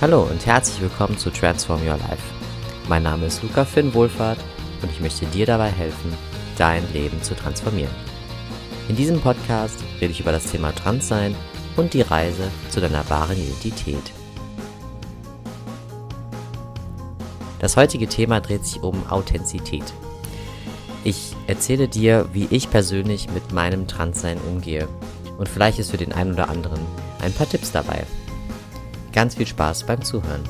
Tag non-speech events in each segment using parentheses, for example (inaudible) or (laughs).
Hallo und herzlich willkommen zu Transform Your Life. Mein Name ist Luca Finn Wohlfahrt und ich möchte dir dabei helfen, dein Leben zu transformieren. In diesem Podcast rede ich über das Thema Transsein und die Reise zu deiner wahren Identität. Das heutige Thema dreht sich um Authentizität. Ich erzähle dir, wie ich persönlich mit meinem Transsein umgehe und vielleicht ist für den einen oder anderen ein paar Tipps dabei. Ganz viel Spaß beim Zuhören.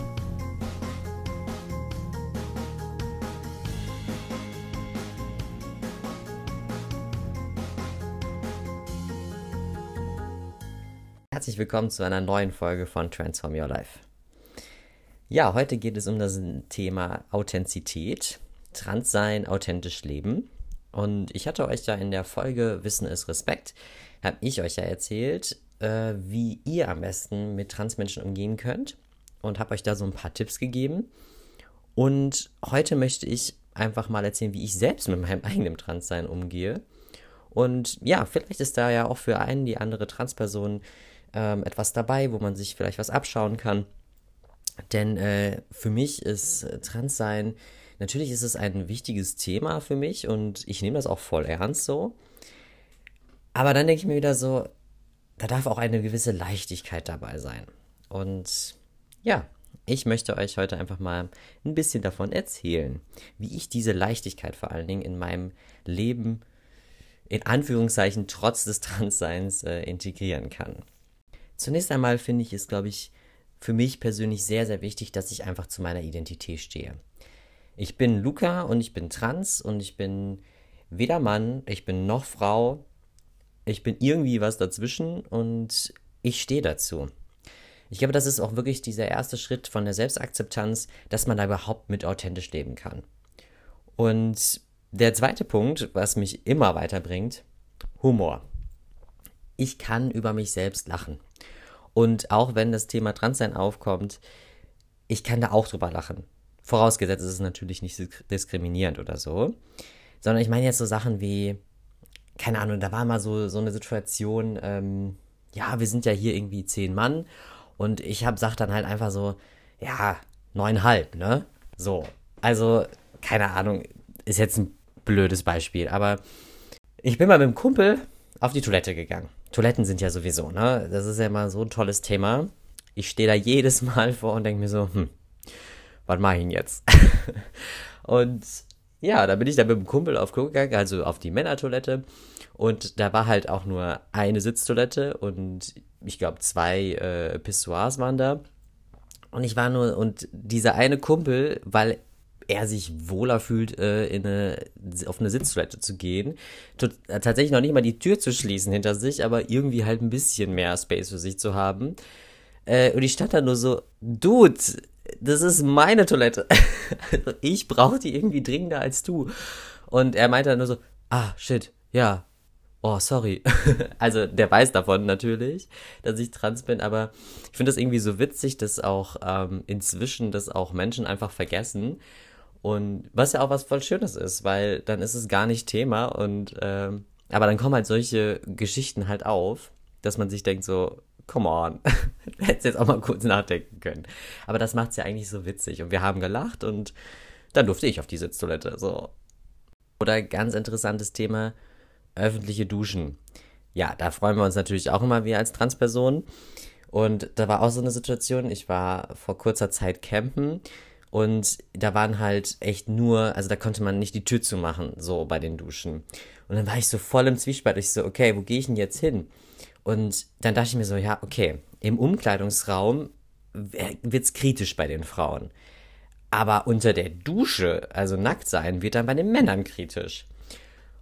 Herzlich willkommen zu einer neuen Folge von Transform Your Life. Ja, heute geht es um das Thema Authentizität, Transsein, authentisch leben. Und ich hatte euch ja in der Folge Wissen ist Respekt, habe ich euch ja erzählt, äh, wie ihr am besten mit Transmenschen umgehen könnt und habe euch da so ein paar Tipps gegeben. Und heute möchte ich einfach mal erzählen, wie ich selbst mit meinem (laughs) eigenen Transsein umgehe. Und ja, vielleicht ist da ja auch für einen die andere Transperson ähm, etwas dabei, wo man sich vielleicht was abschauen kann. Denn äh, für mich ist Transsein, natürlich ist es ein wichtiges Thema für mich und ich nehme das auch voll ernst so. Aber dann denke ich mir wieder so, da darf auch eine gewisse Leichtigkeit dabei sein. Und ja, ich möchte euch heute einfach mal ein bisschen davon erzählen, wie ich diese Leichtigkeit vor allen Dingen in meinem Leben in Anführungszeichen trotz des Transseins äh, integrieren kann. Zunächst einmal finde ich es, glaube ich, für mich persönlich sehr, sehr wichtig, dass ich einfach zu meiner Identität stehe. Ich bin Luca und ich bin trans und ich bin weder Mann, ich bin noch Frau, ich bin irgendwie was dazwischen und ich stehe dazu. Ich glaube, das ist auch wirklich dieser erste Schritt von der Selbstakzeptanz, dass man da überhaupt mit authentisch leben kann. Und der zweite Punkt, was mich immer weiterbringt, Humor. Ich kann über mich selbst lachen. Und auch wenn das Thema Transsein aufkommt, ich kann da auch drüber lachen. Vorausgesetzt ist es natürlich nicht diskriminierend oder so. Sondern ich meine jetzt so Sachen wie, keine Ahnung, da war mal so, so eine Situation, ähm, ja, wir sind ja hier irgendwie zehn Mann und ich hab, sag dann halt einfach so, ja, neuneinhalb, ne? So. Also, keine Ahnung, ist jetzt ein blödes Beispiel, aber ich bin mal mit dem Kumpel auf die Toilette gegangen. Toiletten sind ja sowieso, ne? Das ist ja immer so ein tolles Thema. Ich stehe da jedes Mal vor und denke mir so, hm, was mache ich denn jetzt? (laughs) und ja, da bin ich dann mit dem Kumpel auf Klo gegangen, also auf die Männertoilette. Und da war halt auch nur eine Sitztoilette und ich glaube zwei äh, Pissoirs waren da. Und ich war nur, und dieser eine Kumpel, weil er sich wohler fühlt, äh, in eine, auf eine Sitztoilette zu gehen. Äh, tatsächlich noch nicht mal die Tür zu schließen hinter sich, aber irgendwie halt ein bisschen mehr Space für sich zu haben. Äh, und ich stand da nur so, Dude, das ist meine Toilette. (laughs) ich brauche die irgendwie dringender als du. Und er meinte dann nur so, ah, shit, ja, oh, sorry. (laughs) also der weiß davon natürlich, dass ich trans bin, aber ich finde das irgendwie so witzig, dass auch ähm, inzwischen das auch Menschen einfach vergessen. Und was ja auch was voll Schönes ist, weil dann ist es gar nicht Thema und ähm, aber dann kommen halt solche Geschichten halt auf, dass man sich denkt so, come on, (laughs) hättest jetzt auch mal kurz nachdenken können. Aber das macht es ja eigentlich so witzig. Und wir haben gelacht und dann durfte ich auf die Sitztoilette. So. Oder ganz interessantes Thema, öffentliche Duschen. Ja, da freuen wir uns natürlich auch immer, wir als Transperson. Und da war auch so eine Situation, ich war vor kurzer Zeit campen und da waren halt echt nur, also da konnte man nicht die Tür zumachen, so bei den Duschen. Und dann war ich so voll im Zwiespalt. Ich so, okay, wo gehe ich denn jetzt hin? Und dann dachte ich mir so, ja, okay, im Umkleidungsraum wird es kritisch bei den Frauen. Aber unter der Dusche, also nackt sein, wird dann bei den Männern kritisch.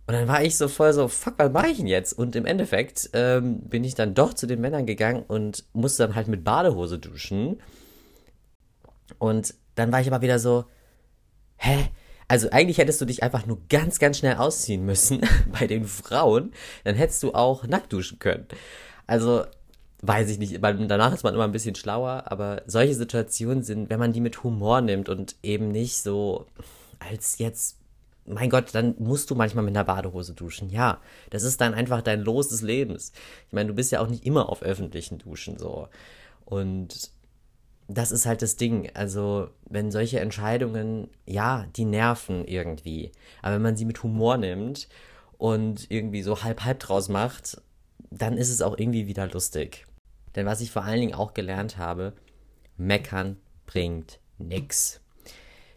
Und dann war ich so voll so, fuck, was mache ich denn jetzt? Und im Endeffekt ähm, bin ich dann doch zu den Männern gegangen und musste dann halt mit Badehose duschen. Und dann war ich aber wieder so, hä? Also eigentlich hättest du dich einfach nur ganz, ganz schnell ausziehen müssen (laughs) bei den Frauen. Dann hättest du auch nackt duschen können. Also weiß ich nicht, weil danach ist man immer ein bisschen schlauer, aber solche Situationen sind, wenn man die mit Humor nimmt und eben nicht so als jetzt, mein Gott, dann musst du manchmal mit einer Badehose duschen. Ja, das ist dann einfach dein Los des Lebens. Ich meine, du bist ja auch nicht immer auf öffentlichen Duschen so. Und das ist halt das Ding. Also, wenn solche Entscheidungen, ja, die nerven irgendwie. Aber wenn man sie mit Humor nimmt und irgendwie so halb-halb draus macht, dann ist es auch irgendwie wieder lustig. Denn was ich vor allen Dingen auch gelernt habe, meckern bringt nix.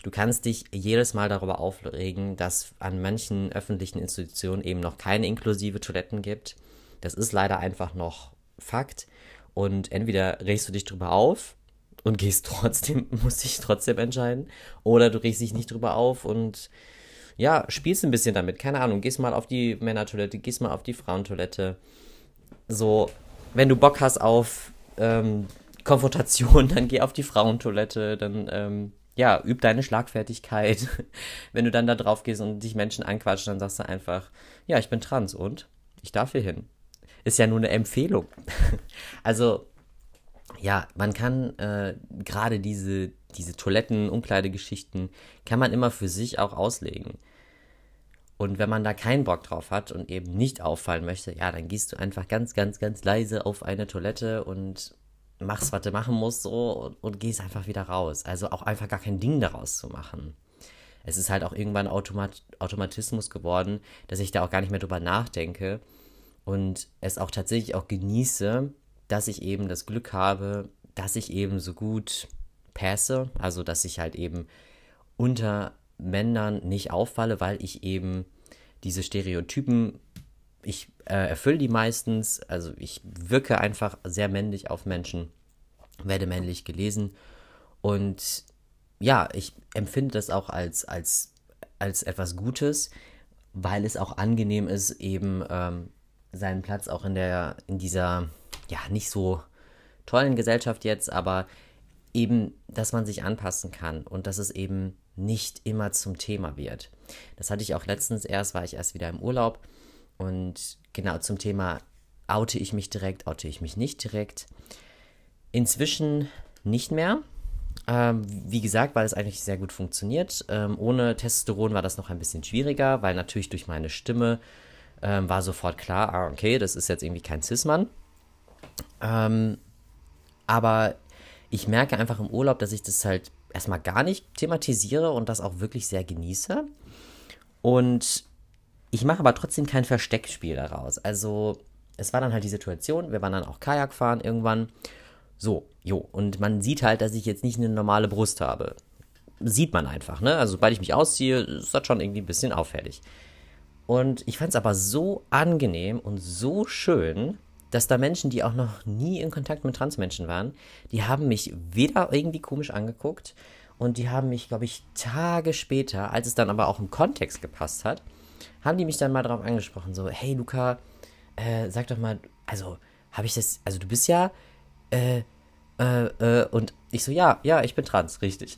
Du kannst dich jedes Mal darüber aufregen, dass an manchen öffentlichen Institutionen eben noch keine inklusive Toiletten gibt. Das ist leider einfach noch Fakt. Und entweder regst du dich drüber auf und gehst (laughs) trotzdem, musst dich trotzdem entscheiden, oder du regst dich nicht drüber auf und ja, spielst ein bisschen damit. Keine Ahnung, gehst mal auf die Männertoilette, gehst mal auf die Frauentoilette. So, wenn du Bock hast auf ähm, Konfrontation, (laughs) dann geh auf die Frauentoilette, dann ähm, ja, üb deine Schlagfertigkeit. (laughs) wenn du dann da drauf gehst und dich Menschen anquatschen, dann sagst du einfach, ja, ich bin trans und ich darf hier hin. Ist ja nur eine Empfehlung. also, ja, man kann äh, gerade diese, diese Toiletten-Umkleidegeschichten, kann man immer für sich auch auslegen. Und wenn man da keinen Bock drauf hat und eben nicht auffallen möchte, ja, dann gehst du einfach ganz, ganz, ganz leise auf eine Toilette und machst, was du machen musst, so und, und gehst einfach wieder raus. Also auch einfach gar kein Ding daraus zu machen. Es ist halt auch irgendwann Automat Automatismus geworden, dass ich da auch gar nicht mehr drüber nachdenke und es auch tatsächlich auch genieße, dass ich eben das Glück habe, dass ich eben so gut passe, also dass ich halt eben unter Männern nicht auffalle, weil ich eben diese Stereotypen, ich äh, erfülle die meistens, also ich wirke einfach sehr männlich auf Menschen, werde männlich gelesen. Und ja, ich empfinde das auch als, als, als etwas Gutes, weil es auch angenehm ist, eben ähm, seinen Platz auch in der, in dieser, ja, nicht so tollen Gesellschaft jetzt, aber eben, dass man sich anpassen kann und dass es eben nicht immer zum Thema wird. Das hatte ich auch letztens erst, war ich erst wieder im Urlaub und genau zum Thema oute ich mich direkt, oute ich mich nicht direkt. Inzwischen nicht mehr. Ähm, wie gesagt, weil es eigentlich sehr gut funktioniert. Ähm, ohne Testosteron war das noch ein bisschen schwieriger, weil natürlich durch meine Stimme ähm, war sofort klar, ah, okay, das ist jetzt irgendwie kein Cis-Mann. Ähm, aber ich merke einfach im Urlaub, dass ich das halt erstmal gar nicht thematisiere und das auch wirklich sehr genieße. Und ich mache aber trotzdem kein Versteckspiel daraus. Also es war dann halt die Situation, wir waren dann auch Kajak fahren irgendwann. So, jo, und man sieht halt, dass ich jetzt nicht eine normale Brust habe. Sieht man einfach, ne? Also sobald ich mich ausziehe, ist das schon irgendwie ein bisschen auffällig. Und ich fand es aber so angenehm und so schön, dass da Menschen, die auch noch nie in Kontakt mit Transmenschen waren, die haben mich weder irgendwie komisch angeguckt und die haben mich, glaube ich, Tage später, als es dann aber auch im Kontext gepasst hat, haben die mich dann mal darauf angesprochen, so, hey Luca, äh, sag doch mal, also habe ich das, also du bist ja, äh, äh, äh, und ich so, ja, ja, ich bin trans, richtig.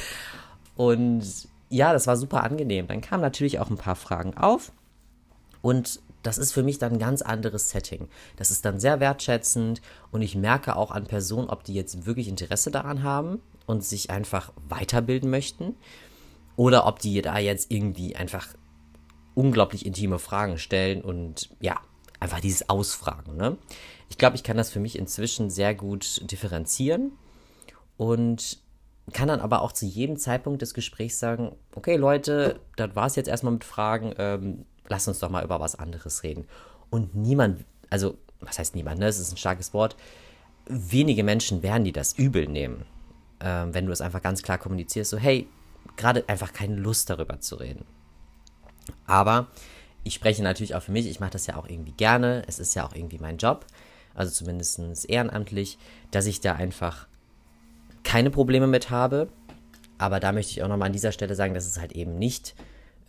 (laughs) und ja, das war super angenehm. Dann kamen natürlich auch ein paar Fragen auf und das ist für mich dann ein ganz anderes Setting. Das ist dann sehr wertschätzend und ich merke auch an Personen, ob die jetzt wirklich Interesse daran haben und sich einfach weiterbilden möchten oder ob die da jetzt irgendwie einfach unglaublich intime Fragen stellen und ja, einfach dieses Ausfragen. Ne? Ich glaube, ich kann das für mich inzwischen sehr gut differenzieren und kann dann aber auch zu jedem Zeitpunkt des Gesprächs sagen, okay Leute, das war es jetzt erstmal mit Fragen, ähm, lass uns doch mal über was anderes reden. Und niemand, also, was heißt niemand, ne? Das ist ein starkes Wort. Wenige Menschen werden die das übel nehmen, ähm, wenn du es einfach ganz klar kommunizierst, so, hey, gerade einfach keine Lust darüber zu reden. Aber ich spreche natürlich auch für mich, ich mache das ja auch irgendwie gerne, es ist ja auch irgendwie mein Job, also zumindest ehrenamtlich, dass ich da einfach keine Probleme mit habe. Aber da möchte ich auch nochmal an dieser Stelle sagen, dass es halt eben nicht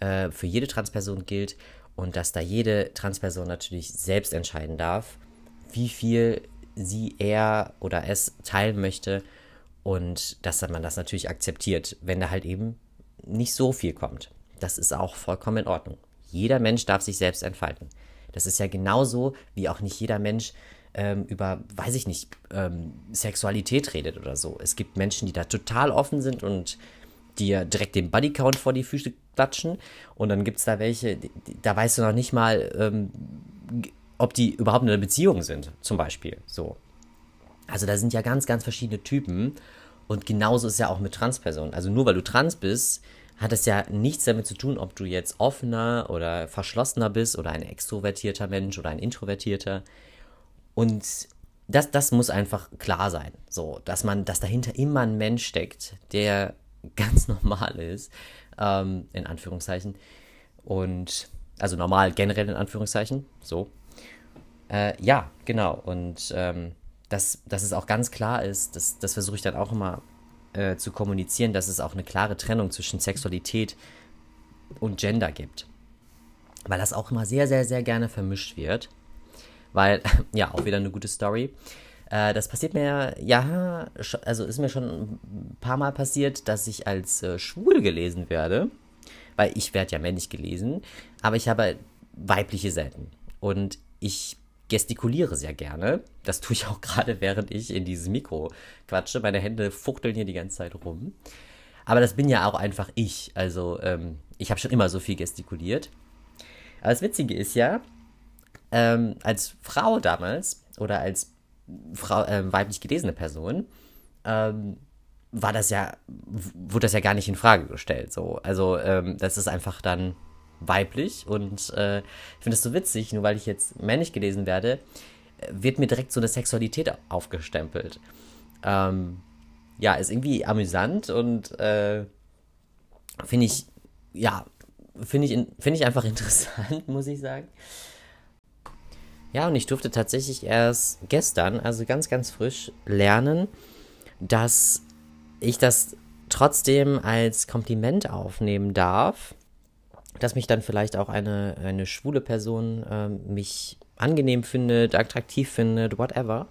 äh, für jede Transperson gilt und dass da jede Transperson natürlich selbst entscheiden darf, wie viel sie, er oder es teilen möchte und dass man das natürlich akzeptiert, wenn da halt eben nicht so viel kommt. Das ist auch vollkommen in Ordnung. Jeder Mensch darf sich selbst entfalten. Das ist ja genauso, wie auch nicht jeder Mensch ähm, über, weiß ich nicht, ähm, Sexualität redet oder so. Es gibt Menschen, die da total offen sind und dir direkt den Bodycount vor die Füße klatschen. Und dann gibt es da welche, da weißt du noch nicht mal, ähm, ob die überhaupt in einer Beziehung sind, zum Beispiel. So. Also da sind ja ganz, ganz verschiedene Typen. Und genauso ist ja auch mit Transpersonen. Also nur weil du trans bist, hat es ja nichts damit zu tun, ob du jetzt offener oder verschlossener bist oder ein extrovertierter Mensch oder ein introvertierter. Und das, das muss einfach klar sein. So, dass man, dass dahinter immer ein Mensch steckt, der ganz (laughs) normal ist, ähm, in Anführungszeichen. Und also normal generell in Anführungszeichen. So. Äh, ja, genau. Und ähm, dass, dass es auch ganz klar ist, das, das versuche ich dann auch immer äh, zu kommunizieren, dass es auch eine klare Trennung zwischen Sexualität und Gender gibt. Weil das auch immer sehr, sehr, sehr gerne vermischt wird. Weil, (laughs) ja, auch wieder eine gute Story. Äh, das passiert mir, ja, also ist mir schon ein paar Mal passiert, dass ich als äh, schwul gelesen werde. Weil ich werde ja männlich gelesen, aber ich habe weibliche selten. Und ich gestikuliere sehr gerne. Das tue ich auch gerade, während ich in dieses Mikro quatsche. Meine Hände fuchteln hier die ganze Zeit rum. Aber das bin ja auch einfach ich. Also ähm, ich habe schon immer so viel gestikuliert. Aber das Witzige ist ja, ähm, als Frau damals oder als Frau, äh, weiblich gelesene Person, ähm, war das ja, wurde das ja gar nicht in Frage gestellt. So. Also ähm, das ist einfach dann weiblich und äh, ich finde es so witzig, nur weil ich jetzt männlich gelesen werde, wird mir direkt so eine Sexualität aufgestempelt. Ähm, ja, ist irgendwie amüsant und äh, finde ich, ja, finde ich, find ich einfach (laughs) interessant, muss ich sagen. Ja, und ich durfte tatsächlich erst gestern, also ganz, ganz frisch, lernen, dass ich das trotzdem als Kompliment aufnehmen darf, dass mich dann vielleicht auch eine, eine schwule Person äh, mich angenehm findet, attraktiv findet, whatever.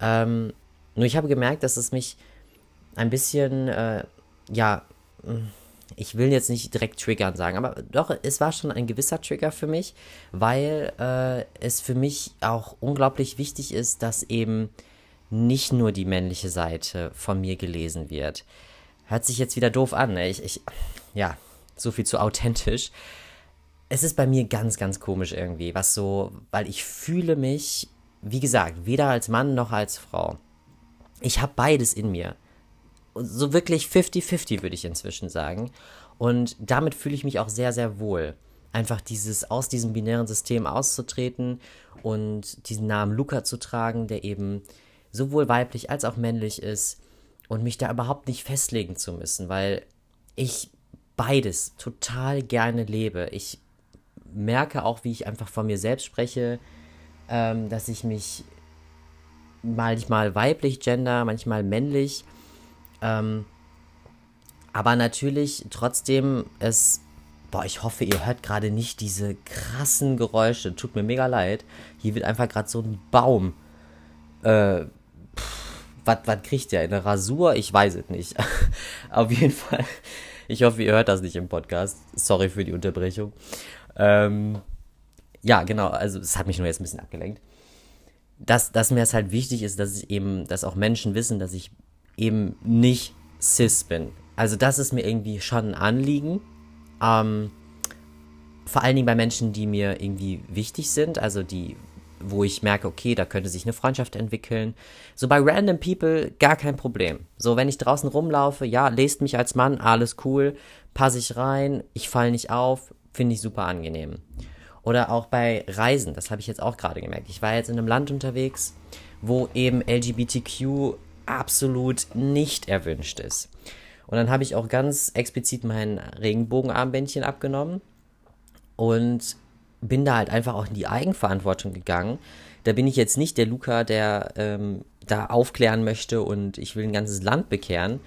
Ähm, nur ich habe gemerkt, dass es mich ein bisschen, äh, ja, ich will jetzt nicht direkt triggern sagen, aber doch, es war schon ein gewisser Trigger für mich, weil äh, es für mich auch unglaublich wichtig ist, dass eben nicht nur die männliche Seite von mir gelesen wird. Hört sich jetzt wieder doof an, ne? Ich, ich, ja, so viel zu authentisch. Es ist bei mir ganz, ganz komisch irgendwie, was so, weil ich fühle mich, wie gesagt, weder als Mann noch als Frau. Ich habe beides in mir. So wirklich 50-50 würde ich inzwischen sagen. Und damit fühle ich mich auch sehr, sehr wohl. Einfach dieses aus diesem binären System auszutreten und diesen Namen Luca zu tragen, der eben sowohl weiblich als auch männlich ist und mich da überhaupt nicht festlegen zu müssen, weil ich beides total gerne lebe. Ich merke auch, wie ich einfach von mir selbst spreche, ähm, dass ich mich manchmal weiblich gender, manchmal männlich, ähm, aber natürlich trotzdem es, boah, ich hoffe, ihr hört gerade nicht diese krassen Geräusche, tut mir mega leid. Hier wird einfach gerade so ein Baum, äh, was kriegt der? Eine Rasur? Ich weiß es nicht. (laughs) Auf jeden Fall ich hoffe, ihr hört das nicht im Podcast. Sorry für die Unterbrechung. Ähm, ja, genau, also es hat mich nur jetzt ein bisschen abgelenkt. Dass, dass mir es halt wichtig ist, dass ich eben, dass auch Menschen wissen, dass ich eben nicht cis bin. Also das ist mir irgendwie schon ein Anliegen. Ähm, vor allen Dingen bei Menschen, die mir irgendwie wichtig sind, also die wo ich merke, okay, da könnte sich eine Freundschaft entwickeln. So bei random people gar kein Problem. So, wenn ich draußen rumlaufe, ja, lest mich als Mann, alles cool, passe ich rein, ich falle nicht auf, finde ich super angenehm. Oder auch bei Reisen, das habe ich jetzt auch gerade gemerkt. Ich war jetzt in einem Land unterwegs, wo eben LGBTQ absolut nicht erwünscht ist. Und dann habe ich auch ganz explizit mein Regenbogenarmbändchen abgenommen und bin da halt einfach auch in die Eigenverantwortung gegangen. Da bin ich jetzt nicht der Luca, der ähm, da aufklären möchte und ich will ein ganzes Land bekehren.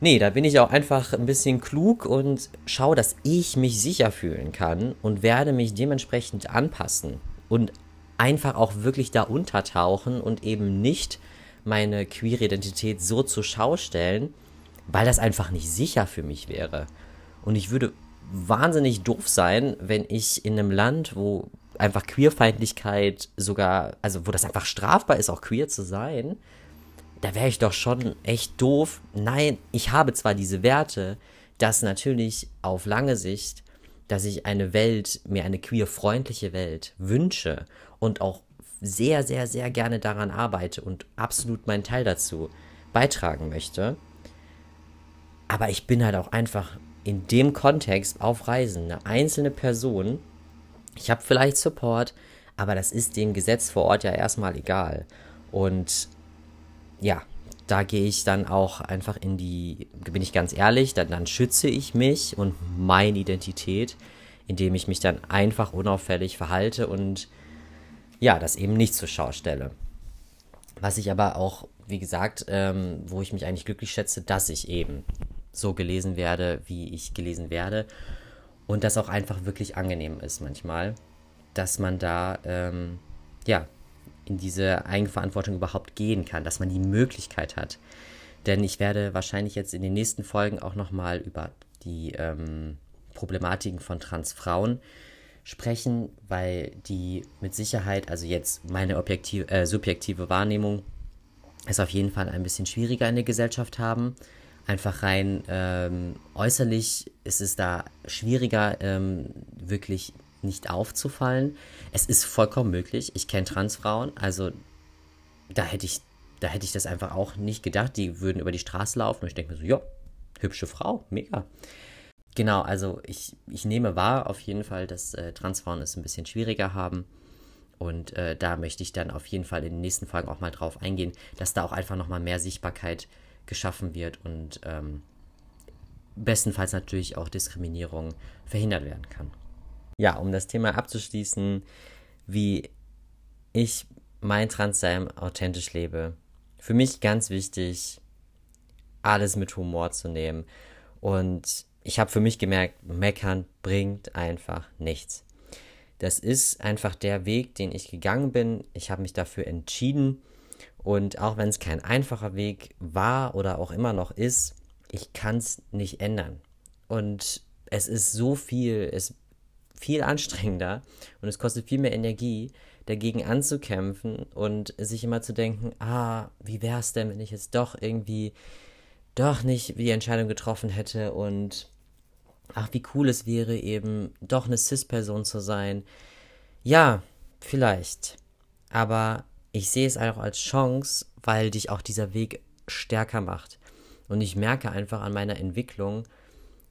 Nee, da bin ich auch einfach ein bisschen klug und schaue, dass ich mich sicher fühlen kann und werde mich dementsprechend anpassen und einfach auch wirklich da untertauchen und eben nicht meine queere Identität so zur Schau stellen, weil das einfach nicht sicher für mich wäre. Und ich würde wahnsinnig doof sein, wenn ich in einem Land, wo einfach Queerfeindlichkeit sogar, also wo das einfach strafbar ist, auch queer zu sein, da wäre ich doch schon echt doof. Nein, ich habe zwar diese Werte, dass natürlich auf lange Sicht, dass ich eine Welt, mir eine queerfreundliche Welt wünsche und auch sehr, sehr, sehr gerne daran arbeite und absolut meinen Teil dazu beitragen möchte. Aber ich bin halt auch einfach in dem Kontext auf Reisen eine einzelne Person. Ich habe vielleicht Support, aber das ist dem Gesetz vor Ort ja erstmal egal. Und ja, da gehe ich dann auch einfach in die, bin ich ganz ehrlich, dann, dann schütze ich mich und meine Identität, indem ich mich dann einfach unauffällig verhalte und ja, das eben nicht zur Schau stelle. Was ich aber auch, wie gesagt, ähm, wo ich mich eigentlich glücklich schätze, dass ich eben so gelesen werde, wie ich gelesen werde. Und das auch einfach wirklich angenehm ist manchmal, dass man da, ähm, ja, in diese Eigenverantwortung überhaupt gehen kann, dass man die Möglichkeit hat. Denn ich werde wahrscheinlich jetzt in den nächsten Folgen auch nochmal über die ähm, Problematiken von Transfrauen sprechen, weil die mit Sicherheit, also jetzt meine objektive, äh, subjektive Wahrnehmung, es auf jeden Fall ein bisschen schwieriger in der Gesellschaft haben. Einfach rein ähm, äußerlich ist es da schwieriger, ähm, wirklich nicht aufzufallen. Es ist vollkommen möglich. Ich kenne Transfrauen, also da hätte ich, da hätte ich das einfach auch nicht gedacht. Die würden über die Straße laufen und ich denke mir so, ja, hübsche Frau, mega. Genau, also ich, ich nehme wahr auf jeden Fall, dass äh, Transfrauen es ein bisschen schwieriger haben. Und äh, da möchte ich dann auf jeden Fall in den nächsten Folgen auch mal drauf eingehen, dass da auch einfach nochmal mehr Sichtbarkeit geschaffen wird und ähm, bestenfalls natürlich auch Diskriminierung verhindert werden kann ja, um das Thema abzuschließen, wie ich mein Transsein authentisch lebe. Für mich ganz wichtig, alles mit Humor zu nehmen. Und ich habe für mich gemerkt, meckern bringt einfach nichts. Das ist einfach der Weg, den ich gegangen bin. Ich habe mich dafür entschieden. Und auch wenn es kein einfacher Weg war oder auch immer noch ist, ich kann es nicht ändern. Und es ist so viel, es viel anstrengender und es kostet viel mehr Energie, dagegen anzukämpfen und sich immer zu denken, ah, wie wäre es denn, wenn ich jetzt doch irgendwie doch nicht die Entscheidung getroffen hätte und ach, wie cool es wäre, eben doch eine CIS-Person zu sein. Ja, vielleicht. Aber ich sehe es auch als Chance, weil dich auch dieser Weg stärker macht. Und ich merke einfach an meiner Entwicklung,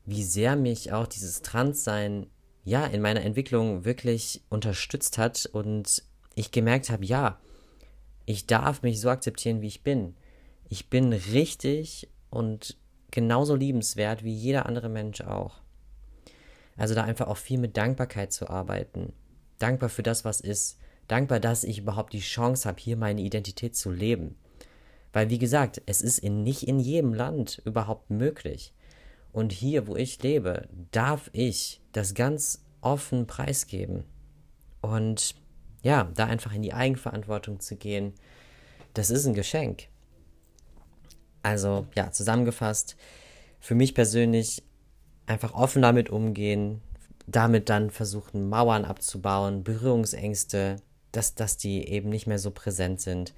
wie sehr mich auch dieses Transsein ja, in meiner Entwicklung wirklich unterstützt hat und ich gemerkt habe, ja, ich darf mich so akzeptieren, wie ich bin. Ich bin richtig und genauso liebenswert wie jeder andere Mensch auch. Also da einfach auch viel mit Dankbarkeit zu arbeiten. Dankbar für das, was ist. Dankbar, dass ich überhaupt die Chance habe, hier meine Identität zu leben. Weil, wie gesagt, es ist in, nicht in jedem Land überhaupt möglich. Und hier, wo ich lebe, darf ich das ganz offen preisgeben. Und ja, da einfach in die Eigenverantwortung zu gehen, das ist ein Geschenk. Also ja, zusammengefasst, für mich persönlich einfach offen damit umgehen, damit dann versuchen, Mauern abzubauen, Berührungsängste, dass, dass die eben nicht mehr so präsent sind.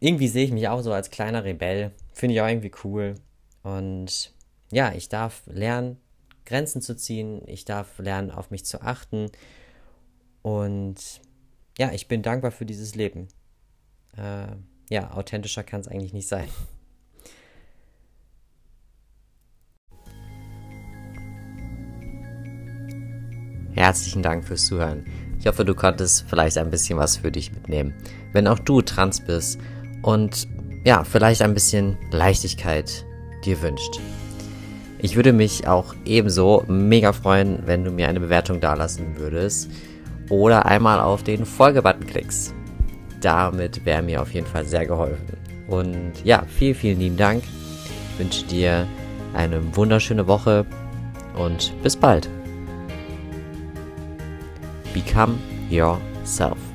Irgendwie sehe ich mich auch so als kleiner Rebell. Finde ich auch irgendwie cool. Und ja, ich darf lernen, Grenzen zu ziehen. Ich darf lernen, auf mich zu achten. Und ja, ich bin dankbar für dieses Leben. Äh, ja, authentischer kann es eigentlich nicht sein. Herzlichen Dank fürs Zuhören. Ich hoffe, du konntest vielleicht ein bisschen was für dich mitnehmen. Wenn auch du trans bist und ja, vielleicht ein bisschen Leichtigkeit dir wünscht. Ich würde mich auch ebenso mega freuen, wenn du mir eine Bewertung dalassen würdest oder einmal auf den Folgebutton klickst. Damit wäre mir auf jeden Fall sehr geholfen. Und ja, vielen, vielen lieben Dank. Ich wünsche dir eine wunderschöne Woche und bis bald. Become yourself.